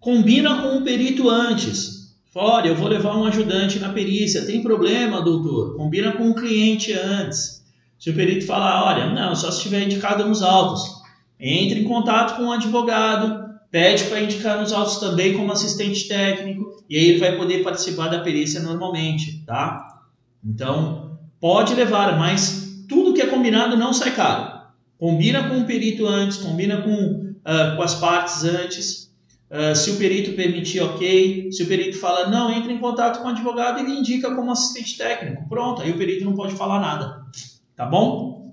Combina com o perito antes. Olha, eu vou levar um ajudante na perícia. Tem problema, doutor? Combina com o cliente antes. Se o perito falar, olha, não, só se estiver indicado nos autos. Entre em contato com o advogado, pede para indicar nos autos também como assistente técnico, e aí ele vai poder participar da perícia normalmente, tá? Então, pode levar, mas tudo que é combinado não sai caro. Combina com o perito antes, combina com, uh, com as partes antes. Uh, se o perito permitir, ok. Se o perito fala não, entre em contato com o advogado e ele indica como assistente técnico. Pronto, aí o perito não pode falar nada. Tá bom?